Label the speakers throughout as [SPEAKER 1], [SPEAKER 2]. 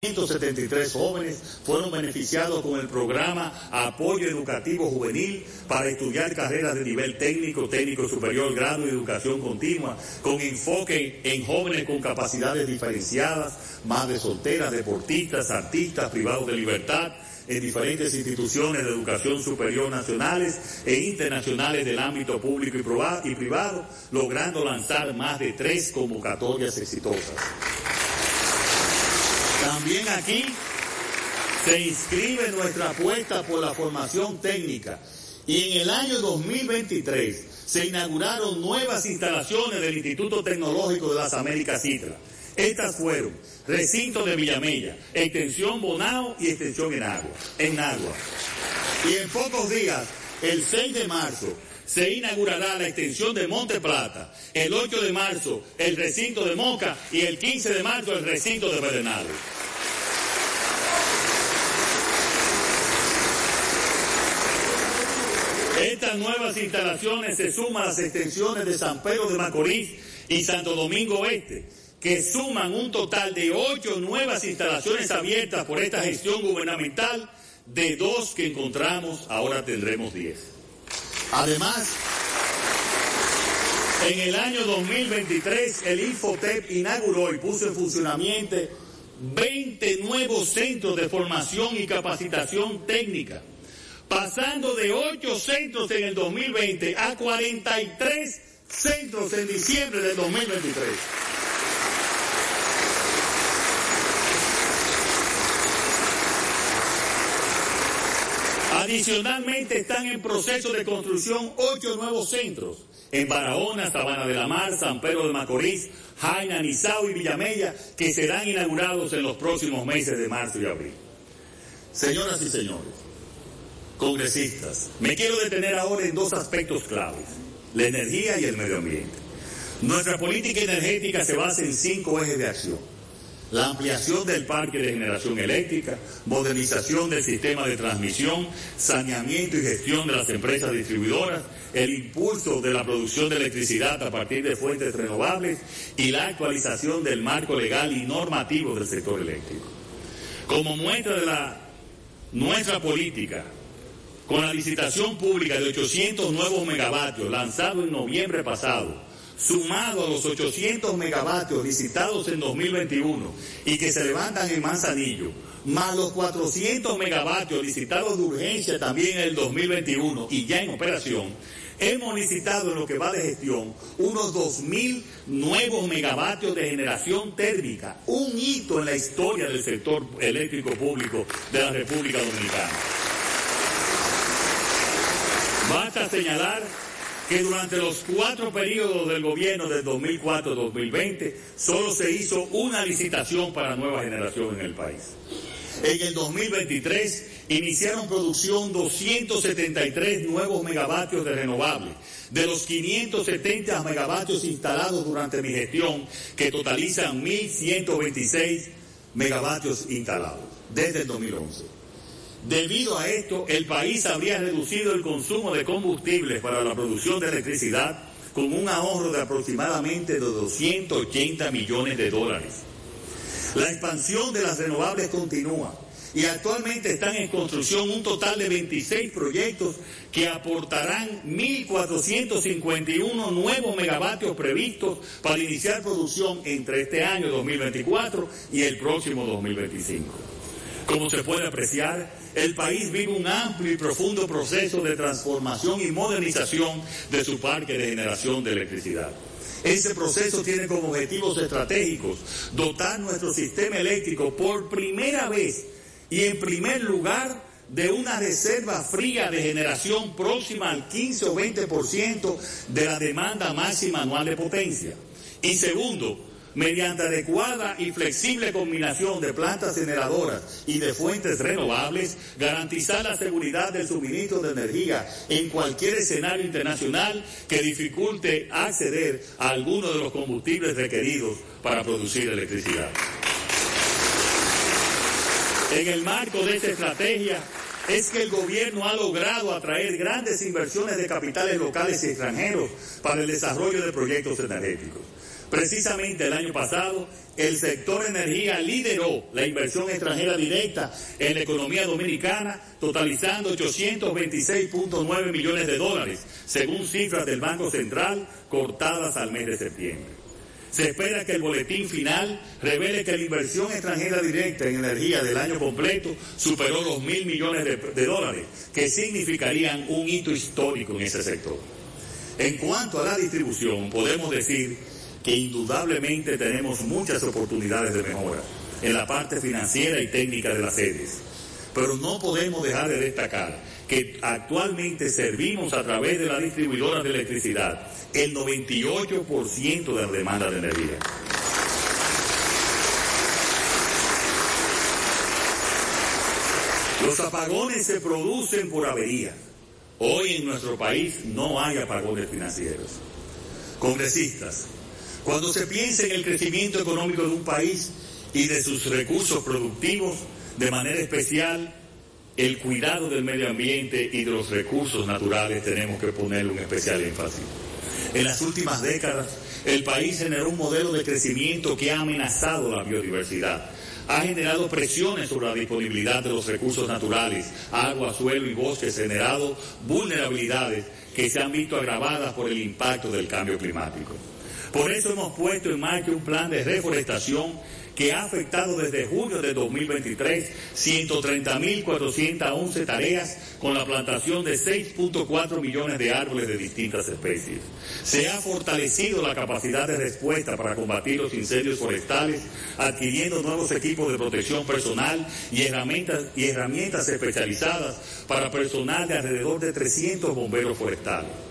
[SPEAKER 1] 173 jóvenes fueron beneficiados con el programa Apoyo Educativo Juvenil para estudiar carreras de nivel técnico, técnico superior, grado y educación continua, con enfoque en jóvenes con capacidades diferenciadas, madres solteras, deportistas, artistas, privados de libertad, en diferentes instituciones de educación superior nacionales e internacionales del ámbito público y privado, logrando lanzar más de tres convocatorias exitosas. También aquí se inscribe nuestra apuesta por la formación técnica y en el año 2023 se inauguraron nuevas instalaciones del Instituto Tecnológico de las Américas Citra. Estas fueron recinto de Villamella, extensión Bonao y extensión en agua, en agua. Y en pocos días, el 6 de marzo, se inaugurará la extensión de Monte Plata, el 8 de marzo el recinto de Moca y el 15 de marzo el recinto de Pedernales. Estas nuevas instalaciones se suman a las extensiones de San Pedro de Macorís y Santo Domingo Este, que suman un total de ocho nuevas instalaciones abiertas por esta gestión gubernamental, de dos que encontramos, ahora tendremos diez. Además, en el año 2023 el Infotep inauguró y puso en funcionamiento 20 nuevos centros de formación y capacitación técnica pasando de 8 centros en el 2020 a 43 centros en diciembre del 2023. Adicionalmente están en proceso de construcción ocho nuevos centros en Barahona, Sabana de la Mar, San Pedro de Macorís, Jaina, Nizao y Villamella que serán inaugurados en los próximos meses de marzo y abril. Señoras y señores, congresistas, me quiero detener ahora en dos aspectos claves, la energía y el medio ambiente. Nuestra política energética se basa en cinco ejes de acción. La ampliación del parque de generación eléctrica, modernización del sistema de transmisión, saneamiento y gestión de las empresas distribuidoras, el impulso de la producción de electricidad a partir de fuentes renovables y la actualización del marco legal y normativo del sector eléctrico. Como muestra de la nuestra política con la licitación pública de 800 nuevos megavatios lanzado en noviembre pasado, sumado a los 800 megavatios licitados en 2021 y que se levantan en Manzanillo, más los 400 megavatios licitados de urgencia también en el 2021 y ya en operación, hemos licitado en lo que va de gestión unos 2.000 nuevos megavatios de generación térmica, un hito en la historia del sector eléctrico público de la República Dominicana. Basta señalar que durante los cuatro periodos del gobierno del 2004-2020 solo se hizo una licitación para nueva generación en el país. En el 2023 iniciaron producción 273 nuevos megavatios de renovables, de los 570 megavatios instalados durante mi gestión, que totalizan 1.126 megavatios instalados desde el 2011. Debido a esto, el país habría reducido el consumo de combustibles para la producción de electricidad con un ahorro de aproximadamente de 280 millones de dólares. La expansión de las renovables continúa y actualmente están en construcción un total de 26 proyectos que aportarán 1.451 nuevos megavatios previstos para iniciar producción entre este año 2024 y el próximo 2025. Como se puede apreciar, el país vive un amplio y profundo proceso de transformación y modernización de su parque de generación de electricidad. Ese proceso tiene como objetivos estratégicos dotar nuestro sistema eléctrico por primera vez y en primer lugar de una reserva fría de generación próxima al 15 o 20% de la demanda máxima anual de potencia. Y segundo, mediante adecuada y flexible combinación de plantas generadoras y de fuentes renovables, garantizar la seguridad del suministro de energía en cualquier escenario internacional que dificulte acceder a alguno de los combustibles requeridos para producir electricidad. En el marco de esta estrategia es que el gobierno ha logrado atraer grandes inversiones de capitales locales y extranjeros para el desarrollo de proyectos energéticos. Precisamente el año pasado, el sector energía lideró la inversión extranjera directa en la economía dominicana, totalizando 826.9 millones de dólares, según cifras del Banco Central cortadas al mes de septiembre. Se espera que el boletín final revele que la inversión extranjera directa en energía del año completo superó los mil millones de, de dólares, que significarían un hito histórico en ese sector. En cuanto a la distribución, podemos decir que indudablemente tenemos muchas oportunidades de mejora en la parte financiera y técnica de las sedes. Pero no podemos dejar de destacar que actualmente servimos a través de las distribuidoras de electricidad el 98% de la demanda de energía. Los apagones se producen por avería. Hoy en nuestro país no hay apagones financieros. Congresistas, cuando se piensa en el crecimiento económico de un país y de sus recursos productivos, de manera especial, el cuidado del medio ambiente y de los recursos naturales tenemos que ponerle un especial énfasis. En las últimas décadas, el país generó un modelo de crecimiento que ha amenazado la biodiversidad. Ha generado presiones sobre la disponibilidad de los recursos naturales, agua, suelo y bosques, generado vulnerabilidades que se han visto agravadas por el impacto del cambio climático. Por eso hemos puesto en marcha un plan de reforestación que ha afectado desde julio de 2023 130.411 tareas con la plantación de 6.4 millones de árboles de distintas especies. Se ha fortalecido la capacidad de respuesta para combatir los incendios forestales, adquiriendo nuevos equipos de protección personal y herramientas, y herramientas especializadas para personal de alrededor de 300 bomberos forestales.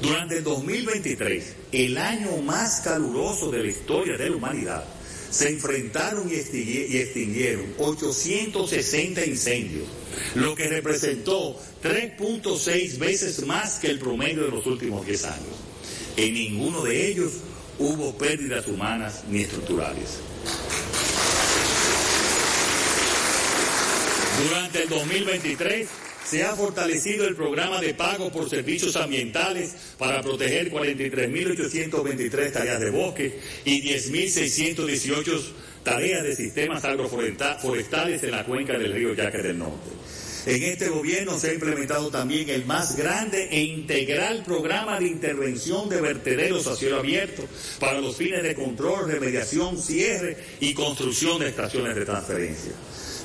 [SPEAKER 1] Durante el 2023, el año más caluroso de la historia de la humanidad, se enfrentaron y extinguieron 860 incendios, lo que representó 3.6 veces más que el promedio de los últimos 10 años. En ninguno de ellos hubo pérdidas humanas ni estructurales. Durante el 2023, se ha fortalecido el programa de pago por servicios ambientales para proteger 43.823 tareas de bosque y 10.618 tareas de sistemas agroforestales en la cuenca del río Yaque del Norte. En este gobierno se ha implementado también el más grande e integral programa de intervención de vertederos a cielo abierto para los fines de control, remediación, cierre y construcción de estaciones de transferencia.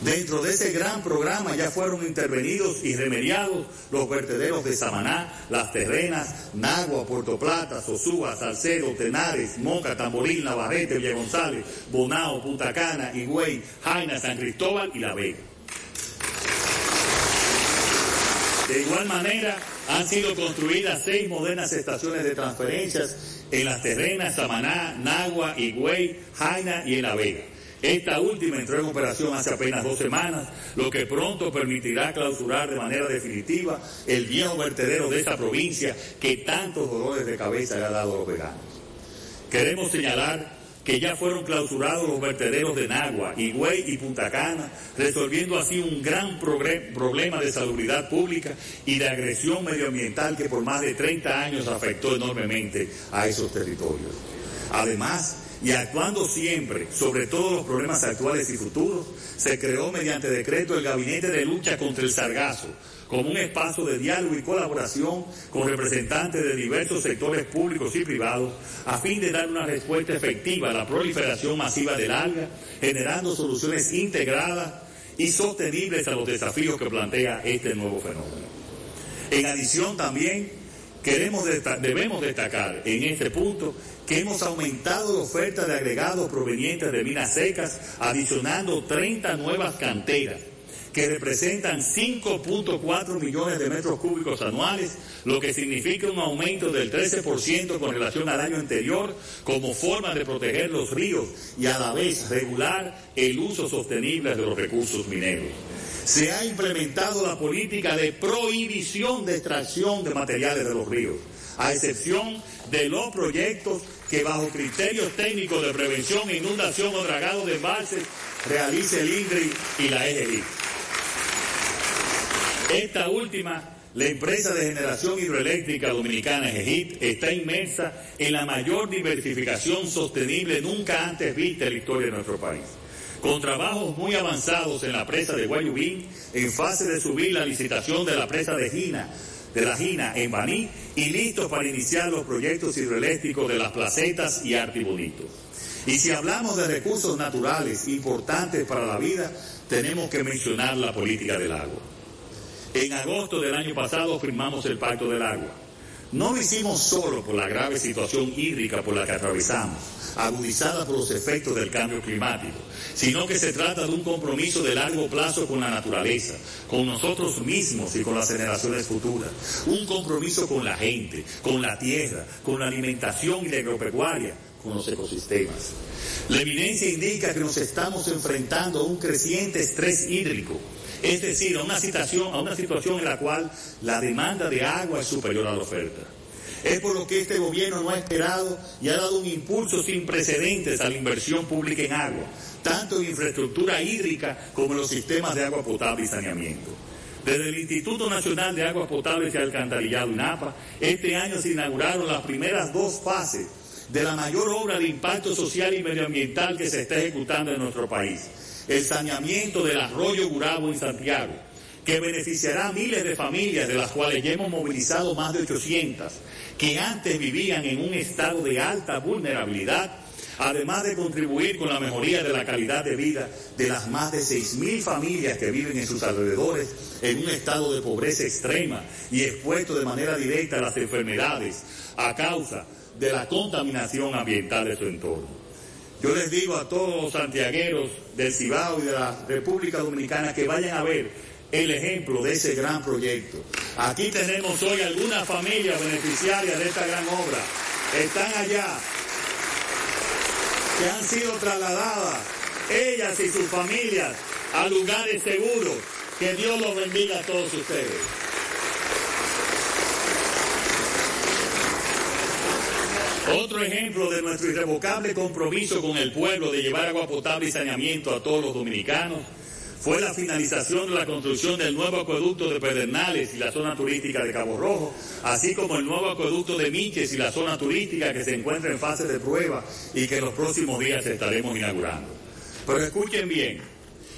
[SPEAKER 1] Dentro de ese gran programa ya fueron intervenidos y remediados los vertederos de Samaná, Las Terrenas, Nagua, Puerto Plata, Sosúa, Salcedo, Tenares, Moca, Tamboril, Navarrete, Villa González, Bonao, Punta Cana, Higüey, Jaina, San Cristóbal y La Vega. De igual manera, han sido construidas seis modernas estaciones de transferencias en Las Terrenas, Samaná, Nagua, Higüey, Jaina y en La Vega. Esta última entró en operación hace apenas dos semanas, lo que pronto permitirá clausurar de manera definitiva el viejo vertedero de esta provincia que tantos dolores de cabeza le ha dado a los veganos. Queremos señalar que ya fueron clausurados los vertederos de Nagua, Higüey y Punta Cana, resolviendo así un gran problema de salubridad pública y de agresión medioambiental que por más de 30 años afectó enormemente a esos territorios. Además, y actuando siempre sobre todos los problemas actuales y futuros, se creó mediante decreto el Gabinete de Lucha contra el Sargazo, como un espacio de diálogo y colaboración con representantes de diversos sectores públicos y privados, a fin de dar una respuesta efectiva a la proliferación masiva del alga, generando soluciones integradas y sostenibles a los desafíos que plantea este nuevo fenómeno. En adición también, Queremos debemos destacar en este punto que hemos aumentado la oferta de agregados provenientes de minas secas, adicionando 30 nuevas canteras que representan 5.4 millones de metros cúbicos anuales, lo que significa un aumento del 13% con relación al año anterior, como forma de proteger los ríos y a la vez regular el uso sostenible de los recursos mineros. Se ha implementado la política de prohibición de extracción de materiales de los ríos, a excepción de los proyectos que bajo criterios técnicos de prevención, inundación o dragado de embalses realice el INDRI y la EGI. Esta última la empresa de generación hidroeléctrica dominicana EGIT está inmersa en la mayor diversificación sostenible nunca antes vista en la historia de nuestro país. Con trabajos muy avanzados en la presa de Guayubín, en fase de subir la licitación de la presa de Gina, de la Gina en Baní y listos para iniciar los proyectos hidroeléctricos de las placetas y Artibonito. Y si hablamos de recursos naturales importantes para la vida, tenemos que mencionar la política del agua. En agosto del año pasado firmamos el Pacto del Agua. No lo hicimos solo por la grave situación hídrica por la que atravesamos, agudizada por los efectos del cambio climático, sino que se trata de un compromiso de largo plazo con la naturaleza, con nosotros mismos y con las generaciones futuras. Un compromiso con la gente, con la tierra, con la alimentación y la agropecuaria, con los ecosistemas. La evidencia indica que nos estamos enfrentando a un creciente estrés hídrico es decir, a una situación, a una situación en la cual la demanda de agua es superior a la oferta. Es por lo que este gobierno no ha esperado y ha dado un impulso sin precedentes a la inversión pública en agua, tanto en infraestructura hídrica como en los sistemas de agua potable y saneamiento. Desde el Instituto Nacional de Aguas Potables y Alcantarillado INAPA, este año se inauguraron las primeras dos fases de la mayor obra de impacto social y medioambiental que se está ejecutando en nuestro país el saneamiento del arroyo Gurabo en Santiago, que beneficiará a miles de familias, de las cuales ya hemos movilizado más de 800, que antes vivían en un estado de alta vulnerabilidad, además de contribuir con la mejoría de la calidad de vida de las más de 6.000 familias que viven en sus alrededores en un estado de pobreza extrema y expuesto de manera directa a las enfermedades a causa de la contaminación ambiental de su entorno. Yo les digo a todos los santiagueros del Cibao y de la República Dominicana que vayan a ver el ejemplo de ese gran proyecto. Aquí tenemos hoy algunas familias beneficiarias de esta gran obra. Están allá, que han sido trasladadas, ellas y sus familias, a lugares seguros. Que Dios los bendiga a todos ustedes. Otro ejemplo de nuestro irrevocable compromiso con el pueblo de llevar agua potable y saneamiento a todos los dominicanos fue la finalización de la construcción del nuevo acueducto de Pedernales y la zona turística de Cabo Rojo, así como el nuevo acueducto de Miches y la zona turística que se encuentra en fase de prueba y que en los próximos días estaremos inaugurando. Pero escuchen bien,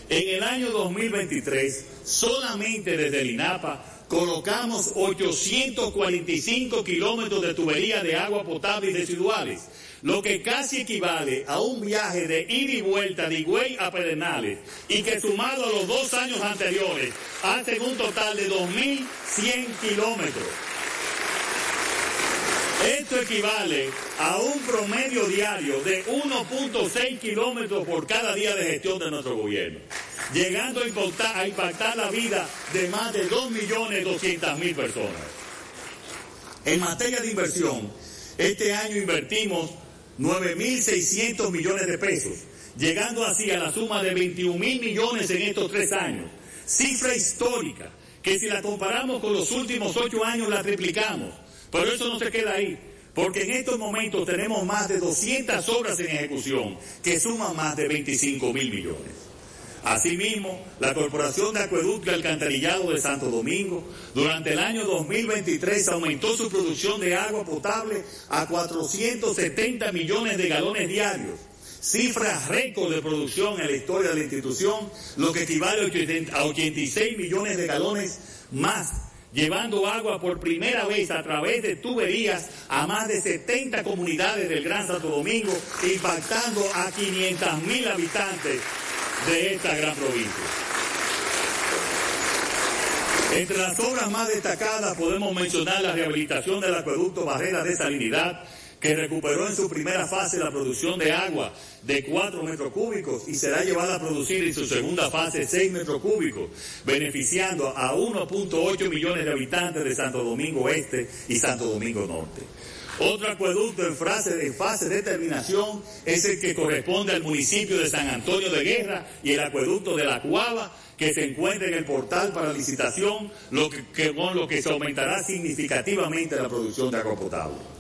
[SPEAKER 1] en el año 2023, solamente desde el INAPA colocamos 845 kilómetros de tubería de agua potable y residuales, lo que casi equivale a un viaje de ida y vuelta de Higüey a Pedernales y que sumado a los dos años anteriores hacen un total de 2.100 kilómetros. Esto equivale a un promedio diario de 1.6 kilómetros por cada día de gestión de nuestro gobierno llegando a impactar, la vida de más de 2.200.000 personas. En materia de inversión, este año invertimos 9.600 millones de pesos, llegando así a la suma de 21.000 millones en estos tres años. Cifra histórica, que si la comparamos con los últimos ocho años la triplicamos. Pero eso no se queda ahí, porque en estos momentos tenemos más de 200 obras en ejecución, que suman más de 25 mil millones. Asimismo, la Corporación de Acueducto y Alcantarillado de Santo Domingo durante el año 2023 aumentó su producción de agua potable a 470 millones de galones diarios, cifra récord de producción en la historia de la institución, lo que equivale a 86 millones de galones más llevando agua por primera vez a través de tuberías a más de 70 comunidades del Gran Santo Domingo, impactando a 500 mil habitantes de esta gran provincia. Entre las obras más destacadas podemos mencionar la rehabilitación del acueducto Barrera de Salinidad, que recuperó en su primera fase la producción de agua de 4 metros cúbicos y será llevada a producir en su segunda fase 6 metros cúbicos, beneficiando a 1.8 millones de habitantes de Santo Domingo Este y Santo Domingo Norte. Otro acueducto en, fase, de terminación es el que corresponde al municipio de San Antonio de Guerra y el acueducto de la Cuava que se encuentra en el portal para licitación, lo que, con lo que se aumentará significativamente la producción de agua potable.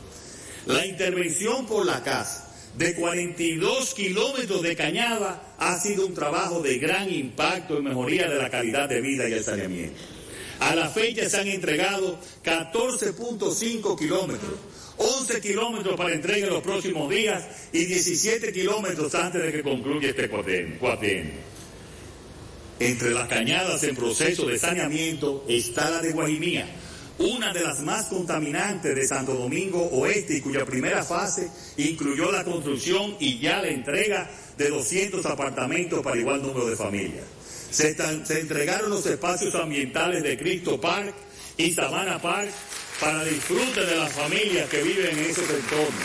[SPEAKER 1] La intervención por la casa de 42 kilómetros de cañada ha sido un trabajo de gran impacto en mejoría de la calidad de vida y el saneamiento. A la fecha se han entregado 14.5 kilómetros, 11 kilómetros para entrega en los próximos días y 17 kilómetros antes de que concluya este cuatrienio. Entre las cañadas en proceso de saneamiento está la de Guajimía, una de las más contaminantes de Santo Domingo Oeste y cuya primera fase incluyó la construcción y ya la entrega de 200 apartamentos para igual número de familias. Se, entregaron los espacios ambientales de Cristo Park y Savannah Park para disfrute de las familias que viven en esos entornos.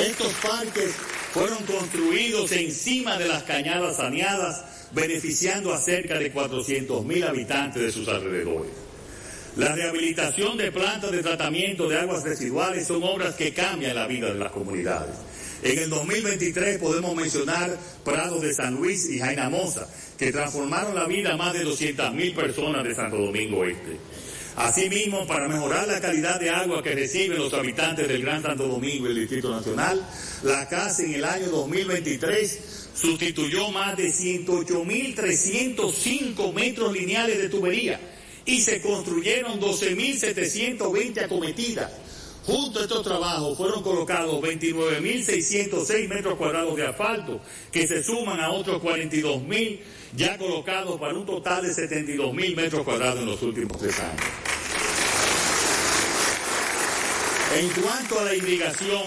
[SPEAKER 1] Estos parques fueron construidos encima de las cañadas saneadas, beneficiando a cerca de 400.000 habitantes de sus alrededores. La rehabilitación de plantas de tratamiento de aguas residuales son obras que cambian la vida de las comunidades. En el 2023 podemos mencionar Prados de San Luis y Jainamosa, que transformaron la vida a más de 200.000 personas de Santo Domingo Este. Asimismo, para mejorar la calidad de agua que reciben los habitantes del Gran Santo Domingo y el Distrito Nacional, la CAS en el año 2023 sustituyó más de 108.305 metros lineales de tubería y se construyeron 12.720 acometidas. Junto a estos trabajos fueron colocados 29.606 metros cuadrados de asfalto, que se suman a otros 42.000 ya colocados para un total de 72.000 metros cuadrados en los últimos tres años. En cuanto a la irrigación,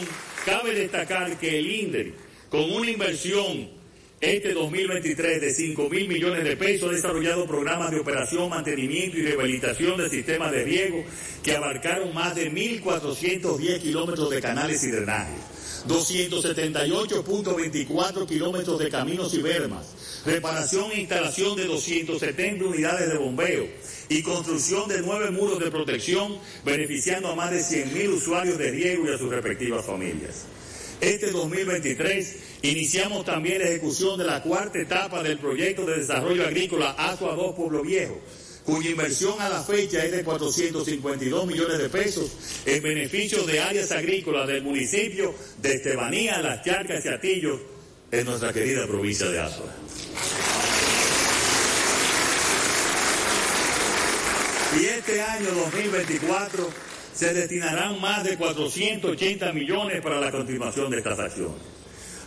[SPEAKER 1] cabe destacar que el INDER, con una inversión este 2023 de 5 mil millones de pesos ha desarrollado programas de operación, mantenimiento y rehabilitación de sistemas de riego que abarcaron más de 1.410 kilómetros de canales y drenajes, 278.24 kilómetros de caminos y bermas, reparación e instalación de 270 unidades de bombeo y construcción de nueve muros de protección, beneficiando a más de 100.000 usuarios de riego y a sus respectivas familias. Este 2023 iniciamos también la ejecución de la cuarta etapa del proyecto de desarrollo agrícola Asua 2 Pueblo Viejo, cuya inversión a la fecha es de 452 millones de pesos en beneficio de áreas agrícolas del municipio de Estebanía, Las Charcas y Atillos, en nuestra querida provincia de Asua. Y este año 2024 se destinarán más de 480 millones para la continuación de estas acciones.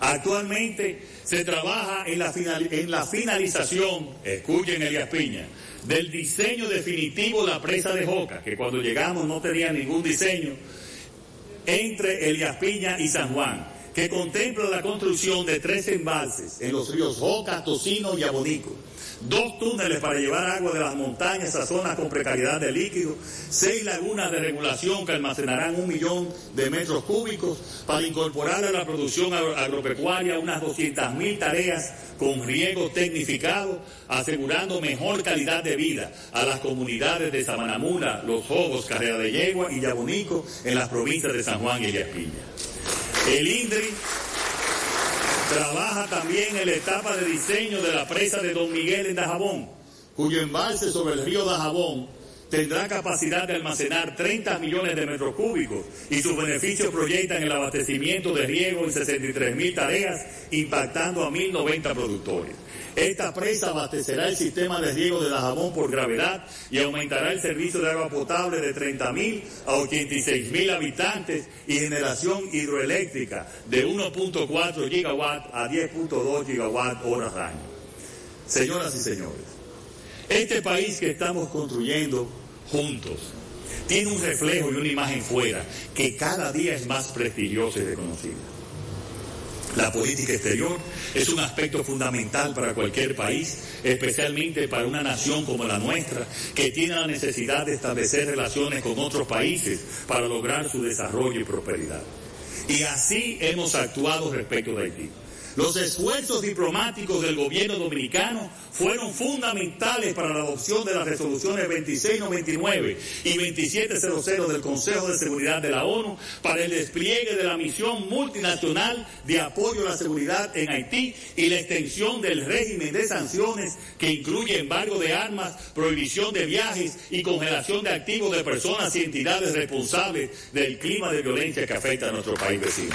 [SPEAKER 1] Actualmente se trabaja en la, en la finalización, escuchen Elías Piña, del diseño definitivo de la presa de Joca, que cuando llegamos no tenía ningún diseño, entre Elías Piña y San Juan, que contempla la construcción de tres embalses en los ríos Joca, Tocino y Abonico dos túneles para llevar agua de las montañas a zonas con precariedad de líquido, seis lagunas de regulación que almacenarán un millón de metros cúbicos para incorporar a la producción agropecuaria unas 200.000 tareas con riego tecnificado, asegurando mejor calidad de vida a las comunidades de Sabanamula, Los Jogos, Carrera de Yegua y Yabonico en las provincias de San Juan y Elías El INDRI Trabaja también en la etapa de diseño de la presa de Don Miguel en Dajabón, cuyo embalse sobre el río Dajabón tendrá capacidad de almacenar 30 millones de metros cúbicos y sus beneficios proyectan el abastecimiento de riego en 63 mil tareas, impactando a 1.090 productores. Esta presa abastecerá el sistema de riego de Dajabón por gravedad y aumentará el servicio de agua potable de 30.000 a 86.000 habitantes y generación hidroeléctrica de 1.4 gigawatt a 10.2 gigawatt horas año. Señoras y señores, este país que estamos construyendo juntos tiene un reflejo y una imagen fuera que cada día es más prestigiosa y reconocida. La política exterior es un aspecto fundamental para cualquier país, especialmente para una nación como la nuestra, que tiene la necesidad de establecer relaciones con otros países para lograr su desarrollo y prosperidad. Y así hemos actuado respecto de Haití. Los esfuerzos diplomáticos del gobierno dominicano fueron fundamentales para la adopción de las resoluciones 2699 y 2700 del Consejo de Seguridad de la ONU para el despliegue de la misión multinacional de apoyo a la seguridad en Haití y la extensión del régimen de sanciones que incluye embargo de armas, prohibición de viajes y congelación de activos de personas y entidades responsables del clima de violencia que afecta a nuestro país vecino.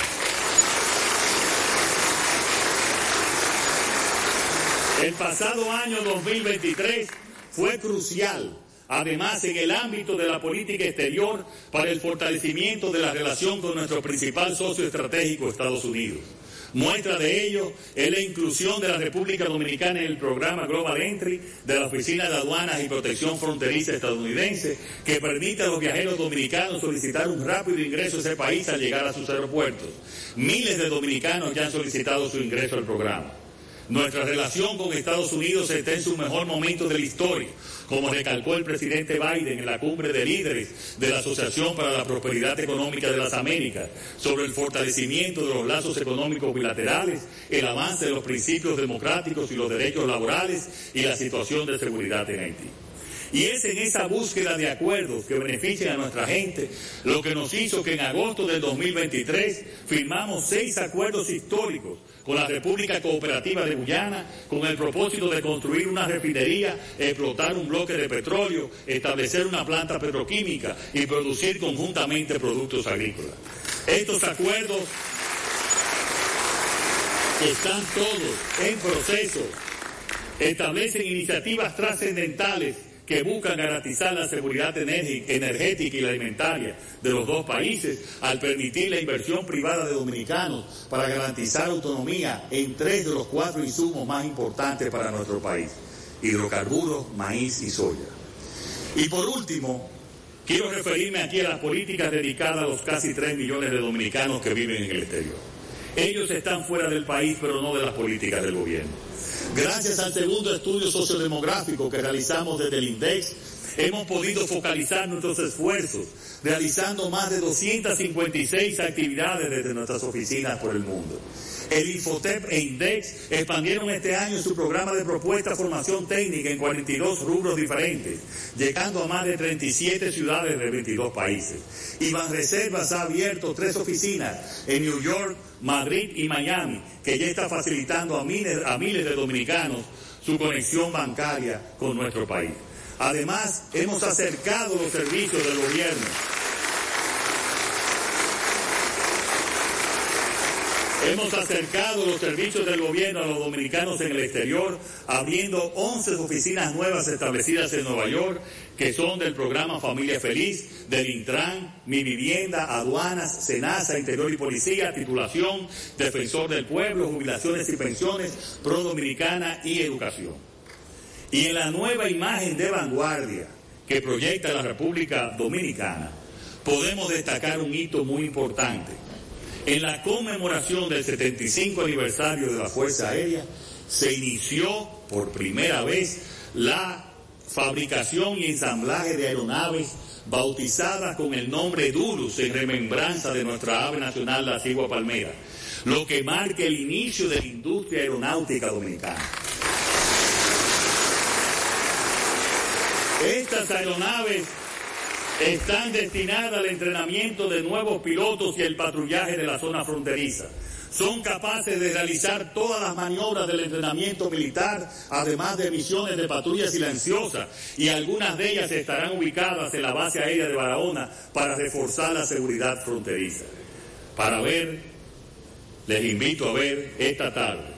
[SPEAKER 1] El pasado año 2023 fue crucial Además, en el ámbito de la política exterior, para el fortalecimiento de la relación con nuestro principal socio estratégico, Estados Unidos. Muestra de ello es la inclusión de la República Dominicana en el programa Global Entry de la Oficina de Aduanas y Protección Fronteriza estadounidense, que permite a los viajeros dominicanos solicitar un rápido ingreso a ese país al llegar a sus aeropuertos. Miles de dominicanos ya han solicitado su ingreso al programa. Nuestra relación con Estados Unidos está en su mejor momento de la historia, como recalcó el presidente Biden en la cumbre de líderes de la Asociación para la Prosperidad Económica de las Américas, sobre el fortalecimiento de los lazos económicos bilaterales, el avance de los principios democráticos y los derechos laborales y la situación de seguridad en Haití. Y es en esa búsqueda de acuerdos que beneficien a nuestra gente lo que nos hizo que en agosto del 2023 firmamos seis acuerdos históricos con la República Cooperativa de Guyana con el propósito de construir una refinería, explotar un bloque de petróleo, establecer una planta petroquímica y producir conjuntamente productos agrícolas. Estos acuerdos están todos en proceso, establecen iniciativas trascendentales que buscan garantizar la seguridad energética y alimentaria de los dos países al permitir la inversión privada de dominicanos para garantizar autonomía en tres de los cuatro insumos más importantes para nuestro país, hidrocarburos, maíz y soya. Y por último, quiero referirme aquí a las políticas dedicadas a los casi tres millones de dominicanos que viven en el exterior. Ellos están fuera del país, pero no de las políticas del gobierno. Gracias al segundo estudio sociodemográfico que realizamos desde el INDEX, hemos podido focalizar nuestros esfuerzos realizando más de 256 actividades desde nuestras oficinas por el mundo. El Infotep e Index expandieron este año su programa de propuesta formación técnica en 42 rubros diferentes, llegando a más de 37 ciudades de 22 países. Y Banreservas ha abierto tres oficinas en New York, Madrid y Miami, que ya está facilitando a miles, a miles de dominicanos su conexión bancaria con nuestro país. Además, hemos acercado los servicios del gobierno Hemos acercado los servicios del gobierno a los dominicanos en el exterior, abriendo 11 oficinas nuevas establecidas en Nueva York, que son del programa Familia Feliz, del Intran, Mi Vivienda, Aduanas, Senasa, Interior y Policía, Titulación, Defensor del Pueblo, Jubilaciones y Pensiones, Pro Dominicana y Educación. Y en la nueva imagen de vanguardia que proyecta la República Dominicana, podemos destacar un hito muy importante en la conmemoración del 75 aniversario de la Fuerza Aérea, se inició por primera vez la fabricación y ensamblaje de aeronaves bautizadas con el nombre Durus en remembranza de nuestra ave nacional, la cigua palmera, lo que marca el inicio de la industria aeronáutica dominicana. Estas aeronaves están destinadas al entrenamiento de nuevos pilotos y el patrullaje de la zona fronteriza. Son capaces de realizar todas las maniobras del entrenamiento militar, además de misiones de patrulla silenciosa, y algunas de ellas estarán ubicadas en la base aérea de Barahona para reforzar la seguridad fronteriza. Para ver, les invito a ver esta tarde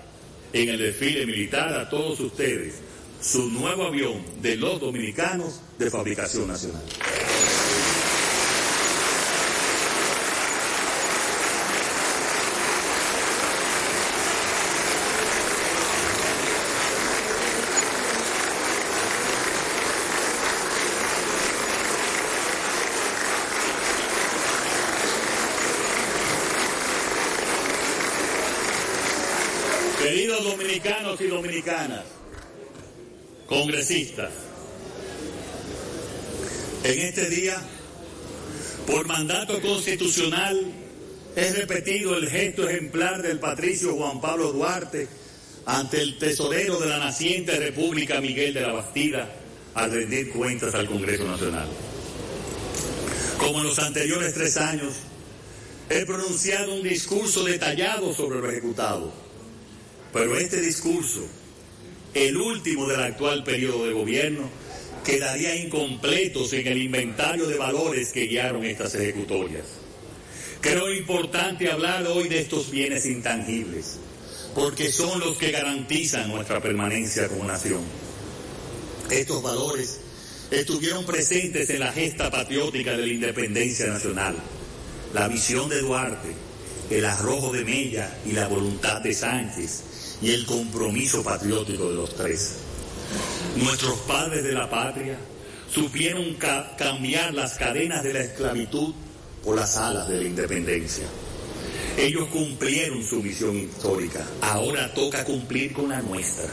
[SPEAKER 1] en el desfile militar a todos ustedes su nuevo avión de los dominicanos de fabricación nacional. Queridos dominicanos y dominicanas, congresistas, en este día, por mandato constitucional, he repetido el gesto ejemplar del patricio Juan Pablo Duarte ante el tesorero de la naciente República Miguel de la Bastida al rendir cuentas al Congreso Nacional. Como en los anteriores tres años, he pronunciado un discurso detallado sobre lo ejecutado pero este discurso, el último del actual periodo de gobierno, quedaría incompleto sin el inventario de valores que guiaron estas ejecutorias. Creo importante hablar hoy de estos bienes intangibles, porque son los que garantizan nuestra permanencia como nación. Estos valores estuvieron presentes en la gesta patriótica de la independencia nacional. La visión de Duarte, el arrojo de Mella y la voluntad de Sánchez y el compromiso patriótico de los tres. Nuestros padres de la patria supieron cambiar las cadenas de la esclavitud por las alas de la independencia. Ellos cumplieron su misión histórica, ahora toca cumplir con la nuestra,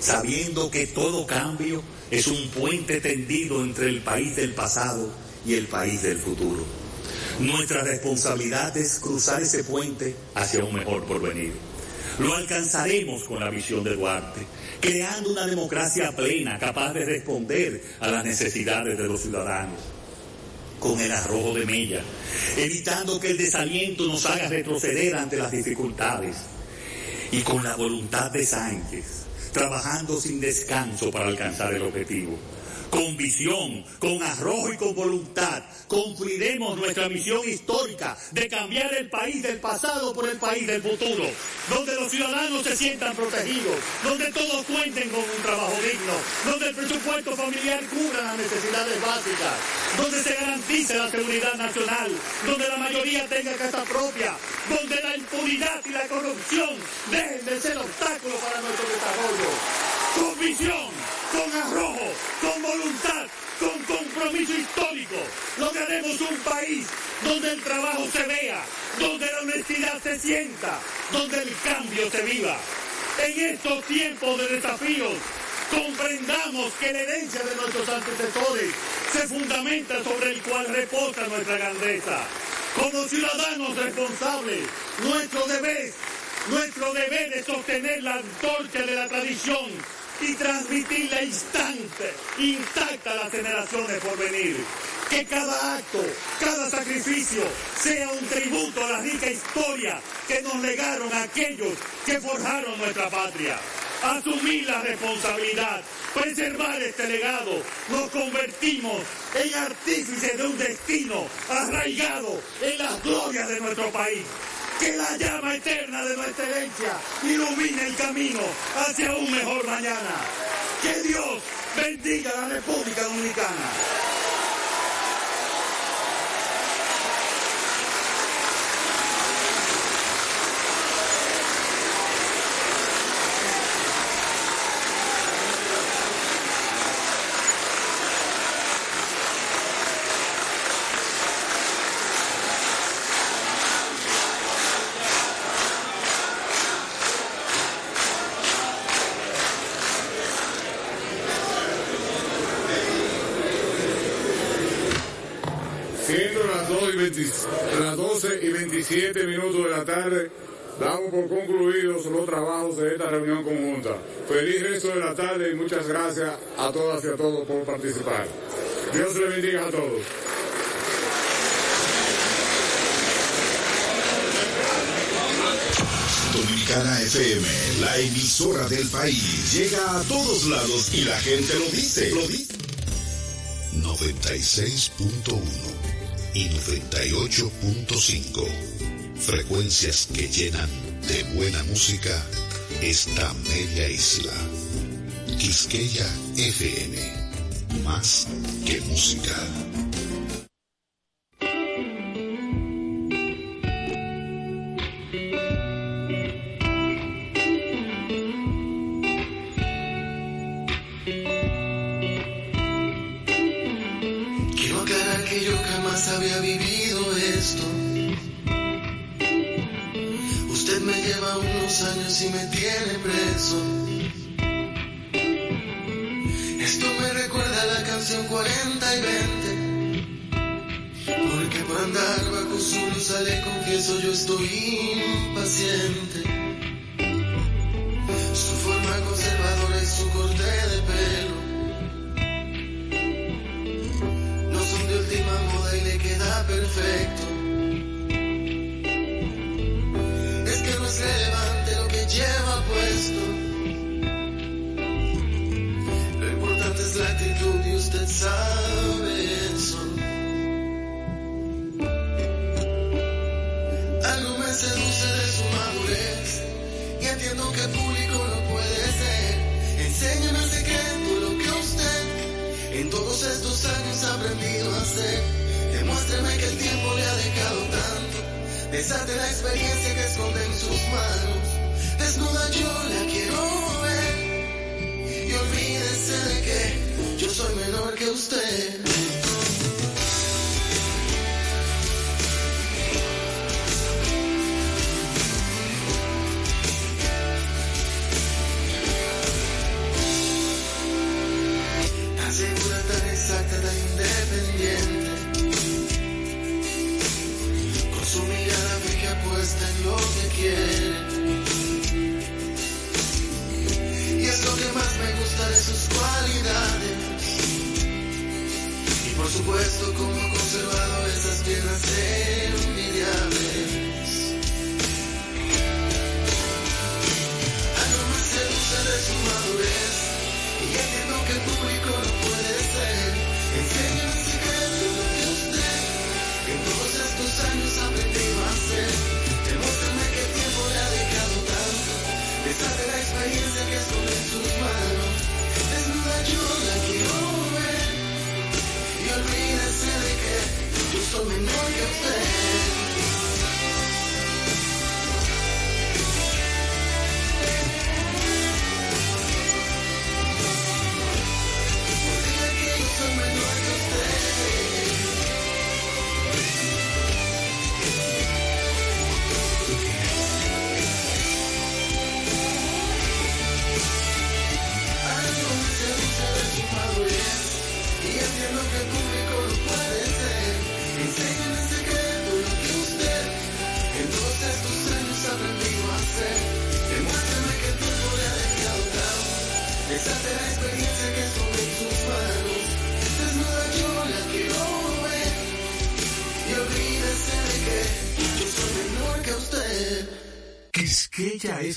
[SPEAKER 1] sabiendo que todo cambio es un puente tendido entre el país del pasado y el país del futuro. Nuestra responsabilidad es cruzar ese puente hacia un mejor porvenir. Lo alcanzaremos con la visión de Duarte, creando una democracia plena capaz de responder a las necesidades de los ciudadanos. Con el arrojo de Mella, evitando que el desaliento nos haga retroceder ante las dificultades. Y con la voluntad de Sánchez, trabajando sin descanso para alcanzar el objetivo con visión, con arrojo y con voluntad, cumpliremos nuestra misión histórica de cambiar el país del pasado por el país del futuro, donde los ciudadanos se sientan protegidos, donde todos cuenten con un trabajo digno, donde el presupuesto familiar cubra las necesidades básicas, donde se garantice la seguridad nacional, donde la mayoría tenga casa propia, donde la impunidad y la corrupción dejen de ser obstáculos para nuestro desarrollo. Con visión con arrojo, con voluntad, con compromiso histórico, lograremos un país donde el trabajo se vea, donde la honestidad se sienta, donde el cambio se viva. En estos tiempos de desafíos, comprendamos que la herencia de nuestros antecesores se fundamenta sobre el cual reposa nuestra grandeza. Como ciudadanos responsables, nuestro deber, nuestro deber es sostener la antorcha de la tradición y transmitirla instante, intacta a las generaciones por venir. Que cada acto, cada sacrificio sea un tributo a la rica historia que nos legaron aquellos que forjaron nuestra patria. Asumir la responsabilidad, preservar este legado, nos convertimos en artífices de un destino arraigado en las glorias de nuestro país que la llama eterna de nuestra herencia ilumine el camino hacia un mejor mañana. Que Dios bendiga a la República Dominicana.
[SPEAKER 2] Tarde, damos por concluidos los trabajos de esta reunión conjunta. Feliz resto de la tarde y muchas gracias a todas y a todos por participar. Dios le bendiga a todos.
[SPEAKER 3] Dominicana FM, la emisora del país, llega a todos lados y la gente lo dice. Lo dice. 96.1 y 98.5. Frecuencias que llenan de buena música esta media isla. Quisqueya FM. Más que música.
[SPEAKER 4] Entiendo que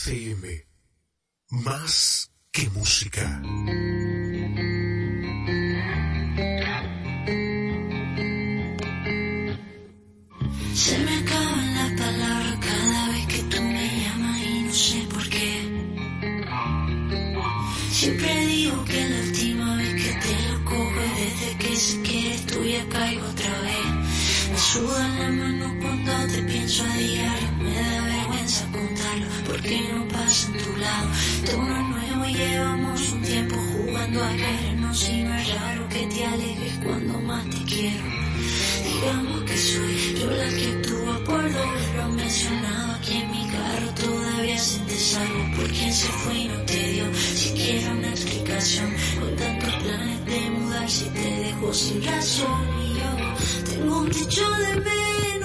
[SPEAKER 4] see me. y no
[SPEAKER 5] te dio siquiera una explicación. Con tantos planes de mudar si te dejo sin razón y yo tengo un techo de menos.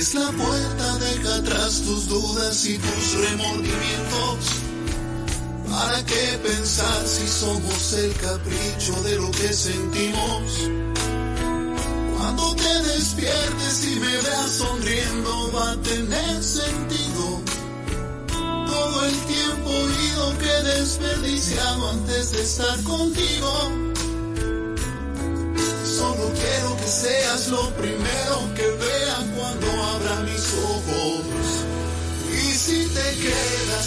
[SPEAKER 4] Cruces la puerta, deja atrás tus dudas y tus remordimientos. ¿Para qué pensar si somos el capricho de lo que sentimos? Cuando te despiertes y me veas sonriendo, va a tener sentido. Todo el tiempo ido que he desperdiciado antes de estar contigo. Solo quiero que seas lo primero que vea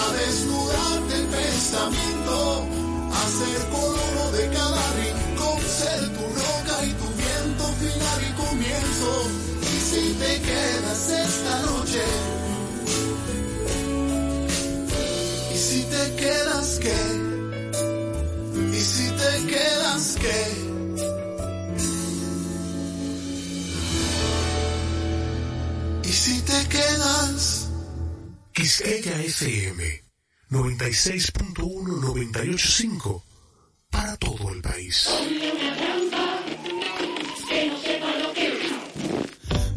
[SPEAKER 4] a desnudarte el pensamiento, a ser coloro de cada rincón, ser tu roca y tu viento final y comienzo. Y si te quedas esta noche, y si te quedas qué, y si te quedas qué. Y si te quedas
[SPEAKER 6] Quisqueya FM 96.1-98.5 para todo el país.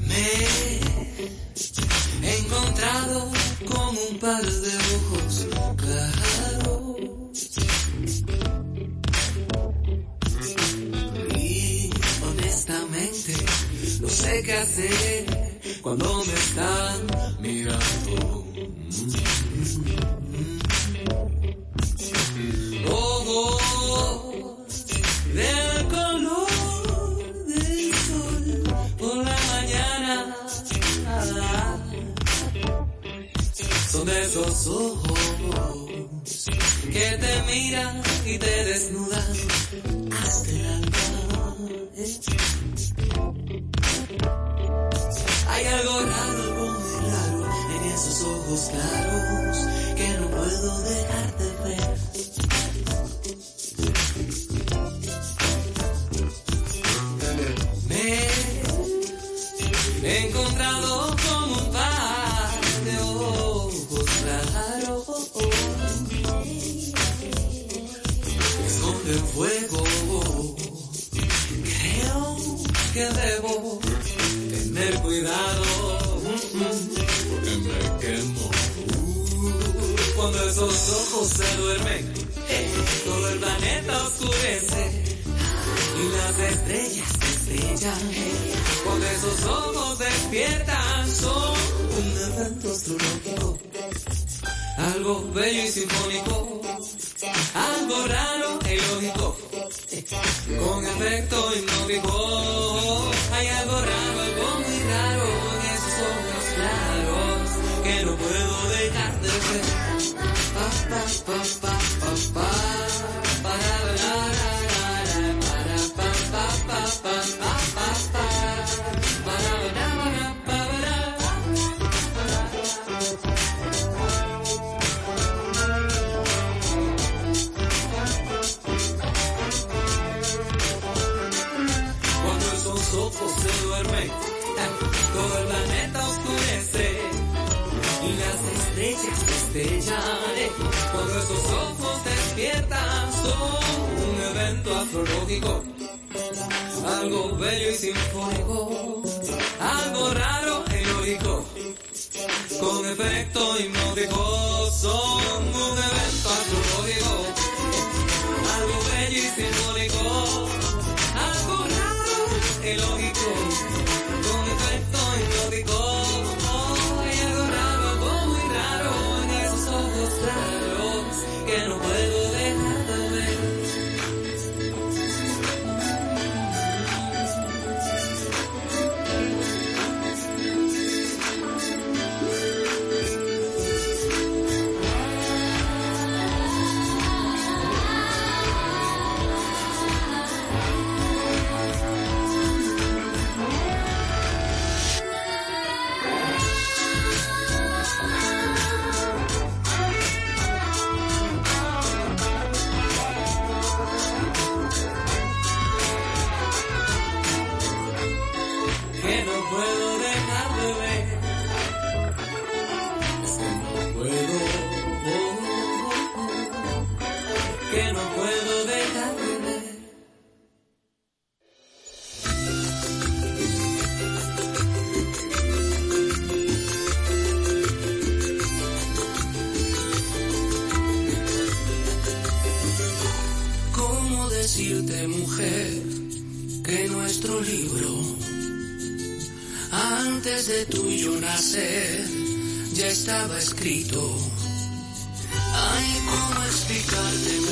[SPEAKER 7] Me he encontrado con un par de ojos claros. Y honestamente no sé qué hacer cuando me están mirando. 今。duermen, eh, todo el planeta oscurece y las estrellas
[SPEAKER 8] brillan. Eh, esos ojos despiertan son un evento astronómico, algo bello y sinfónico, algo raro e ilógico, con efecto hipnótico. duerme, todo el planeta oscurece y las estrellas destellan cuando esos ojos despiertan son un evento astrológico, algo bello y sinfónico, algo raro e ilógico, con efecto hipnótico son un evento astrológico, algo bello y sinfónico, algo raro e ilógico.
[SPEAKER 7] ya estaba escrito. Ay, ¿cómo explicarte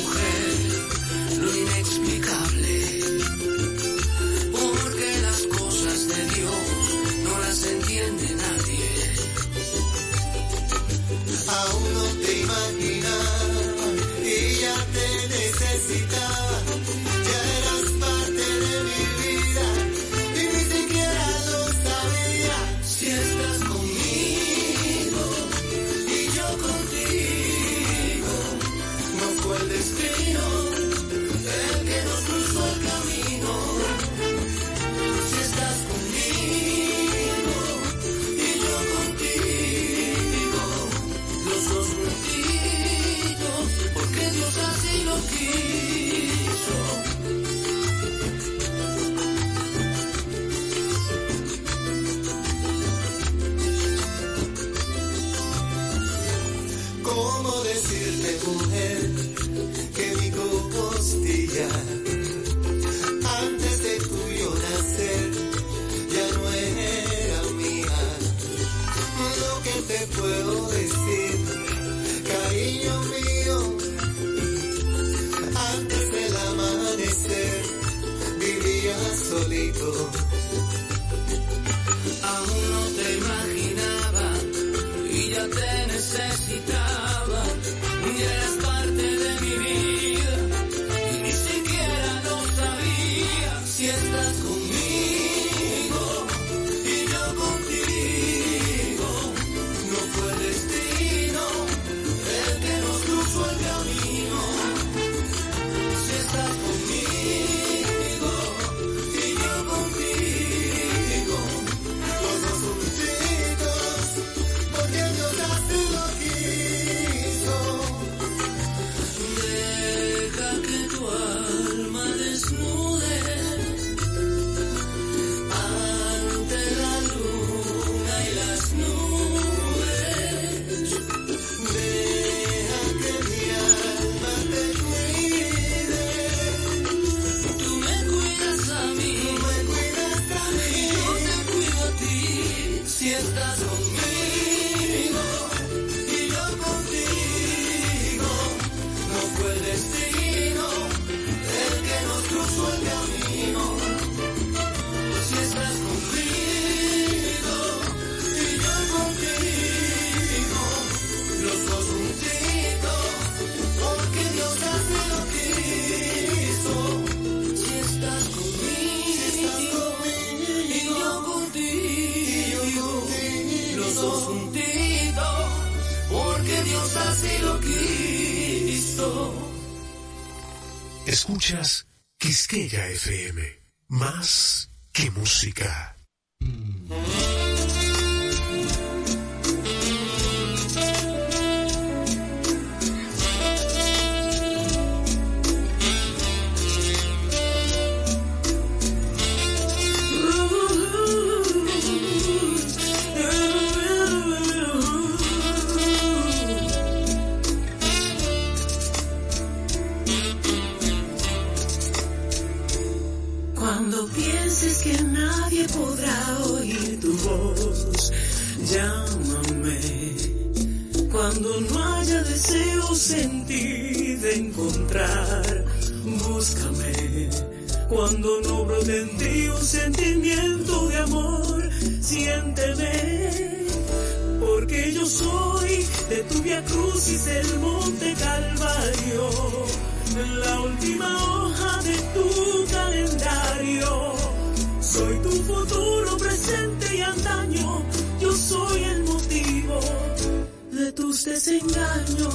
[SPEAKER 9] tus desengaños.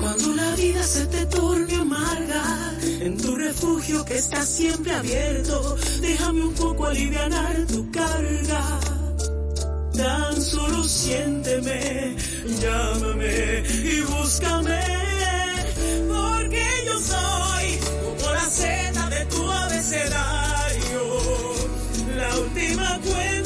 [SPEAKER 9] Cuando la vida se te torne amarga, en tu refugio que está siempre abierto, déjame un poco aliviar tu carga. Tan solo siénteme, llámame y búscame, porque yo soy como la seta de tu abecedario, la última cuenta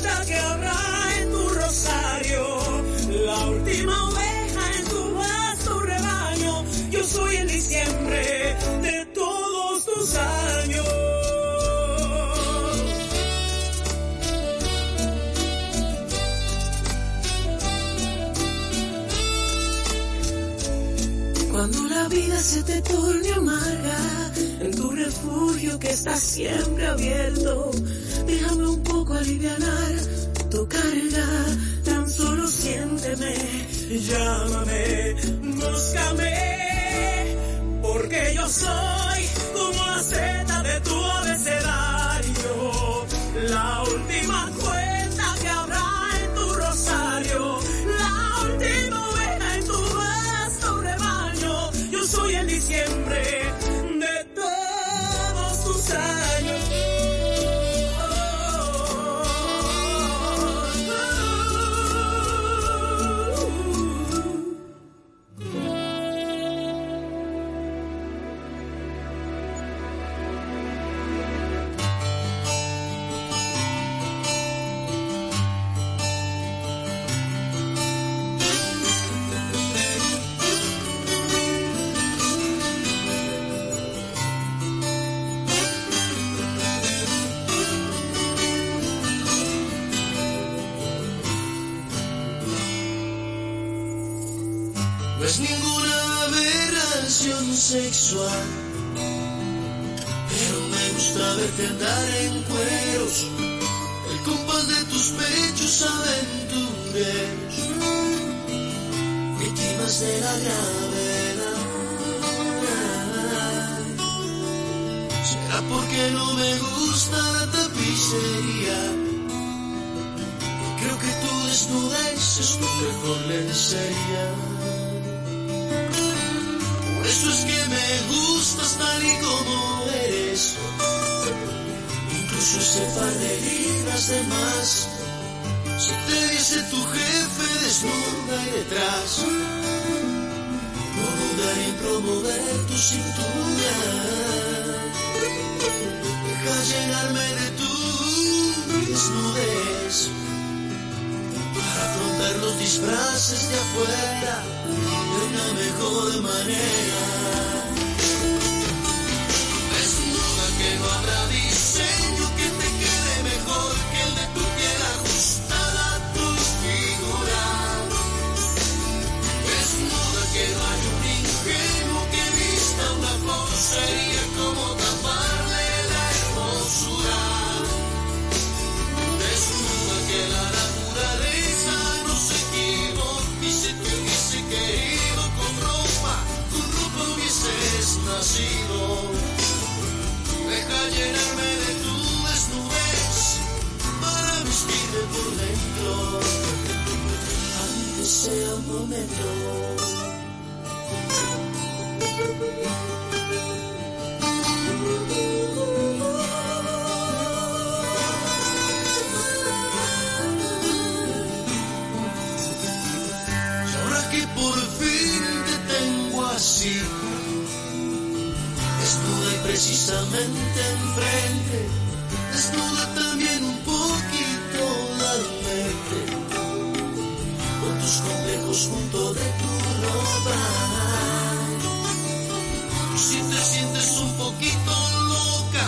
[SPEAKER 9] vida se te torne amarga, en tu refugio que está siempre abierto, déjame un poco aliviar tu carga, tan solo siénteme, llámame, búscame, porque yo soy como la seta de tu abecedario, la última
[SPEAKER 7] No es ninguna aberración sexual, pero me gusta verte andar en cueros, el compás de tus pechos aventureros, víctimas de la gravedad. Será porque no me gusta la tapicería. Creo que tu desnudez es tu mejor lencería. Gustas tal y como eres. Incluso ese par de libras de más. Si te viese tu jefe desnuda y detrás, no dudaría en promover tu cintura. Deja llenarme de tu desnudez para afrontar los disfraces de afuera de una mejor manera. Deja llenarme de tu desnudez para vestirme por dentro. Aunque sea un momento. Y ahora que por fin te tengo así y precisamente enfrente, desnuda también un poquito la mente, con tus complejos junto de tu ropa. Si te sientes un poquito loca,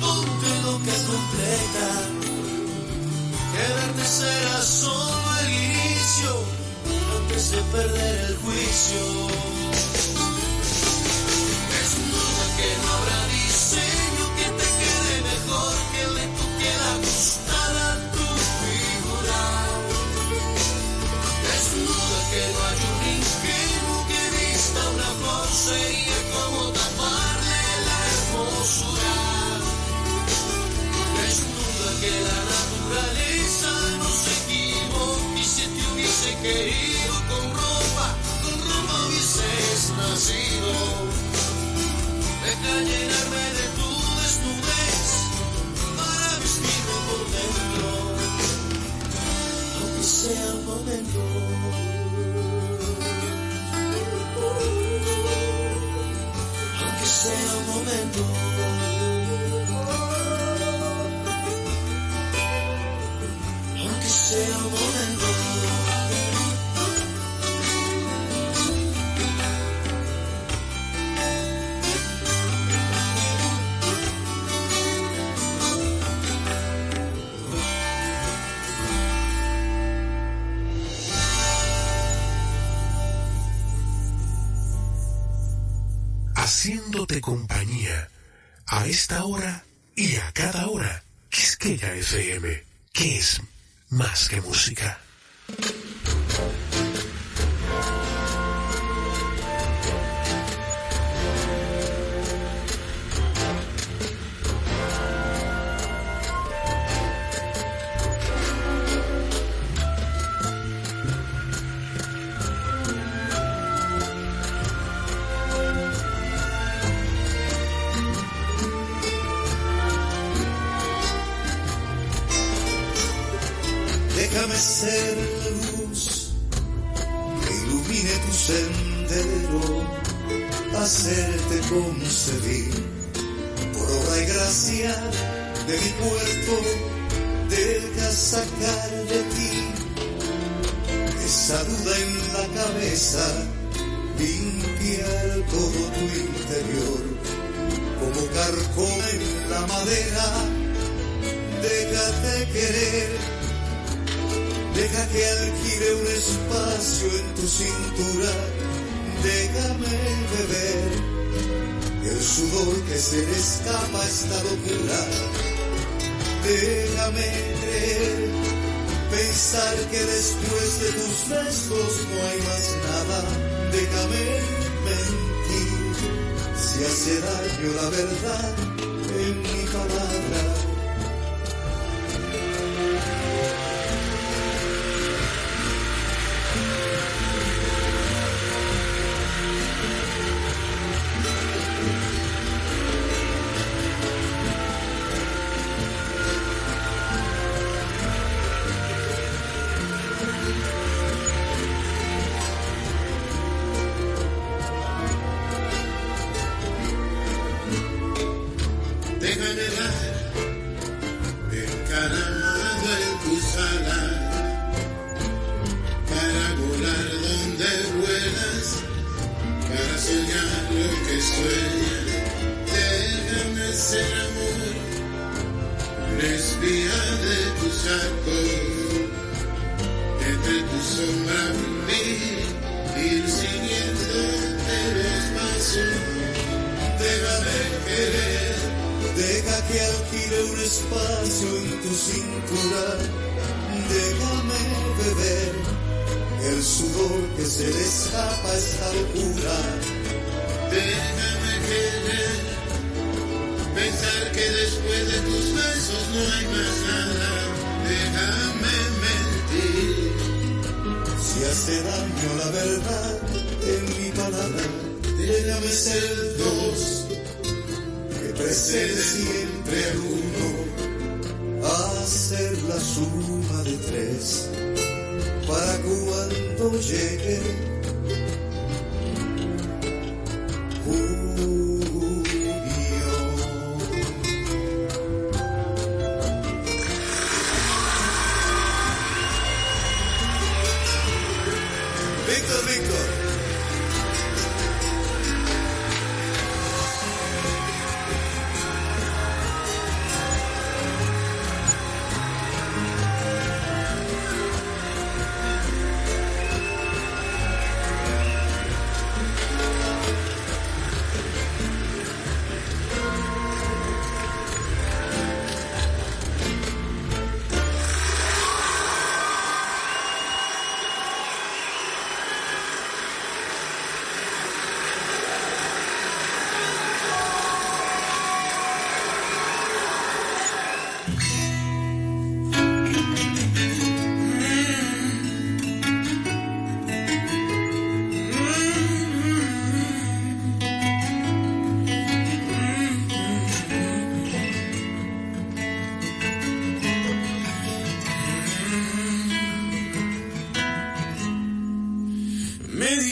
[SPEAKER 7] ponte loca completa. Quererte será solo el inicio antes de perder el juicio. Deja llenarme de tu desnudez para vestirme por dentro, aunque sea un momento.
[SPEAKER 6] Esta hora y a cada hora. Quisqueya FM, que es más que música.
[SPEAKER 7] Tu cintura, déjame beber el sudor que se le escapa a esta locura. Déjame creer, pensar que después de tus besos no hay más nada. Déjame mentir, si hace daño la verdad en mi palabra.
[SPEAKER 10] Espía de tus arcos, entre tu sombra mí, ir siguiéndote los pasos. Déjame querer.
[SPEAKER 7] Deja que alquile un espacio en tu cintura. Déjame beber el sudor que se le escapa a esta locura.
[SPEAKER 10] Déjame querer, Pensar que después de tus besos no hay más nada, déjame mentir.
[SPEAKER 4] Si hace daño la verdad en mi palabra, déjame ser dos, que precede siempre a uno, a ser la suma de tres, para cuando llegue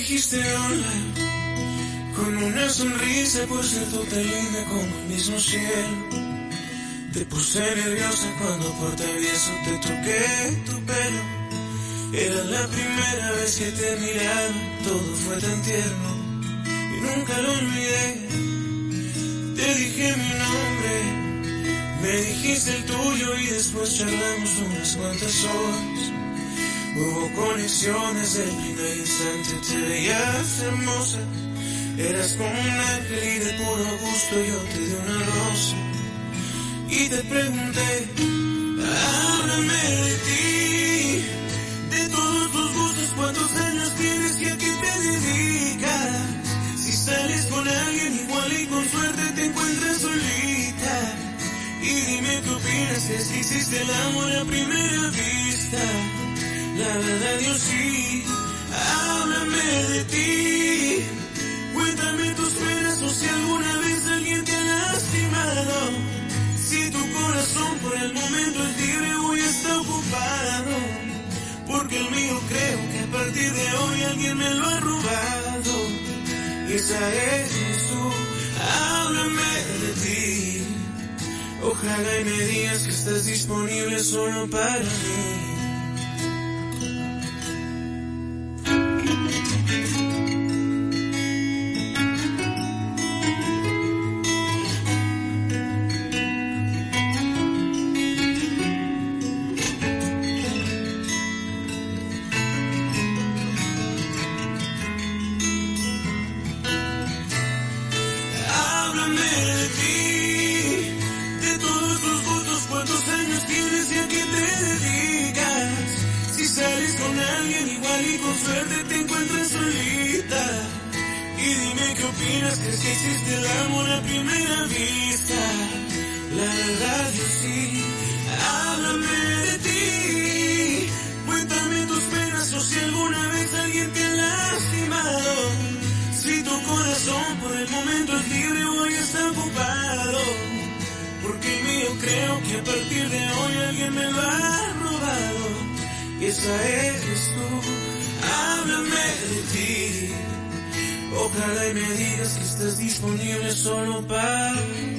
[SPEAKER 11] dijiste hola con una sonrisa, cierto, tan linda como el mismo cielo. Te puse nerviosa cuando por travieso te toqué tu pelo. Era la primera vez que te miraba, todo fue tan tierno y nunca lo olvidé. Te dije mi nombre, me dijiste el tuyo y después charlamos unas cuantas horas. Hubo conexiones del primer instante, te veías hermosa. Eras como un ángel y de puro gusto yo te di una rosa. Y te pregunté, háblame de ti, de todos tus gustos, cuántos años tienes y a qué te dedicas. Si sales con alguien igual y con suerte te encuentras solita. Y dime qué opinas, si hiciste el amor a primera vista. La verdad yo sí, háblame de ti. Cuéntame tus penas o si alguna vez alguien te ha lastimado. Si tu corazón por el momento es libre, hoy está ocupado. Porque el mío creo que a partir de hoy alguien me lo ha robado. Y esa eres tú, háblame de ti. Ojalá y me digas que estás disponible solo para mí. Con alguien igual y con suerte te encuentras solita. Y dime qué opinas, crees que existe el amor a primera vista. La verdad yo sí, háblame de ti. Cuéntame tus penas o si alguna vez alguien te ha lastimado. Si tu corazón por el momento es libre, hoy está ocupado. Porque el mío creo que a partir de hoy alguien me lo ha robado. Esa eres tú, háblame de ti. Ojalá y me digas que estás disponible solo para mí.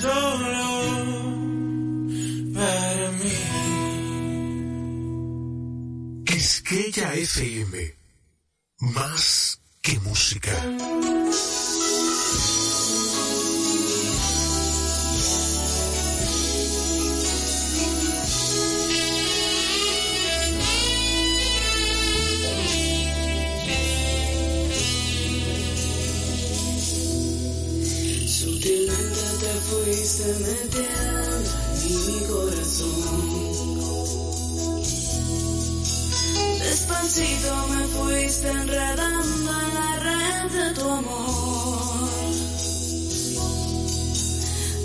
[SPEAKER 11] Solo para mí.
[SPEAKER 6] Quisqueya FM. Más que música.
[SPEAKER 12] se meten en mi corazón. Despacito me fuiste enredando en la red de tu amor.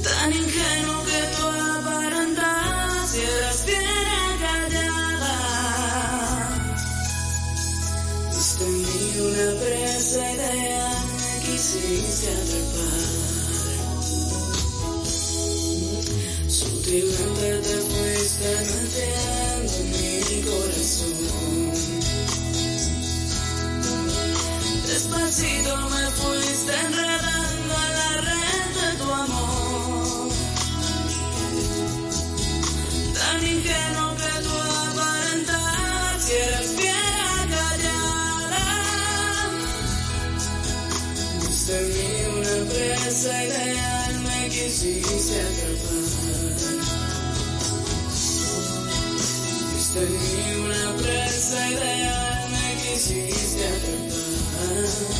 [SPEAKER 12] Tan ingenuo que tú aparentas y eras callada. Diste en una presa idea, me quisiste atrapar. Sutilmente te fuiste en mi corazón. Despacito me fuiste enredando en la red de tu amor. Tan ingenuo que tú aparentas si eres fiera callada. Fuiste en mí una presa ideal, me quisiste atrapar. Mí una presa ideal, me quisiste atrapar.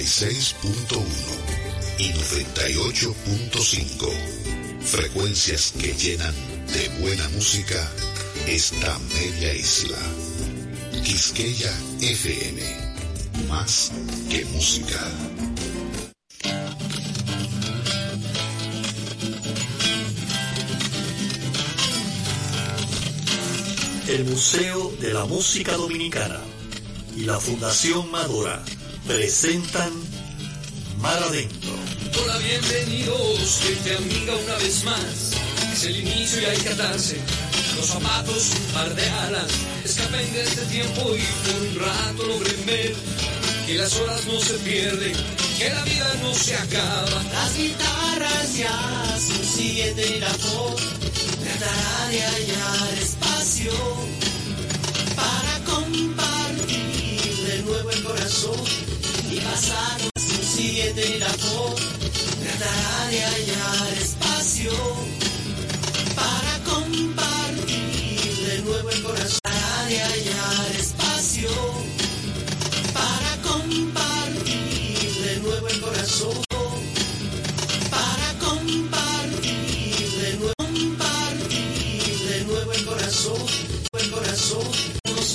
[SPEAKER 3] 96.1 y 98.5. Frecuencias que llenan de buena música esta media isla. Quisqueya FM. Más que música.
[SPEAKER 1] El Museo de la Música Dominicana y la Fundación Madora presentan Mar Adentro.
[SPEAKER 13] Hola, bienvenidos, gente amiga una vez más. Es el inicio y hay que atarse. Los zapatos, un par de alas. Escapen de este tiempo y por un rato logren ver que las horas no se pierden, que la vida no se acaba.
[SPEAKER 7] Las guitarras ya son siguiente la voz. Tratará de hallar espacio y un siguiente labor tratará de hallar espacio para compartir de nuevo el corazón.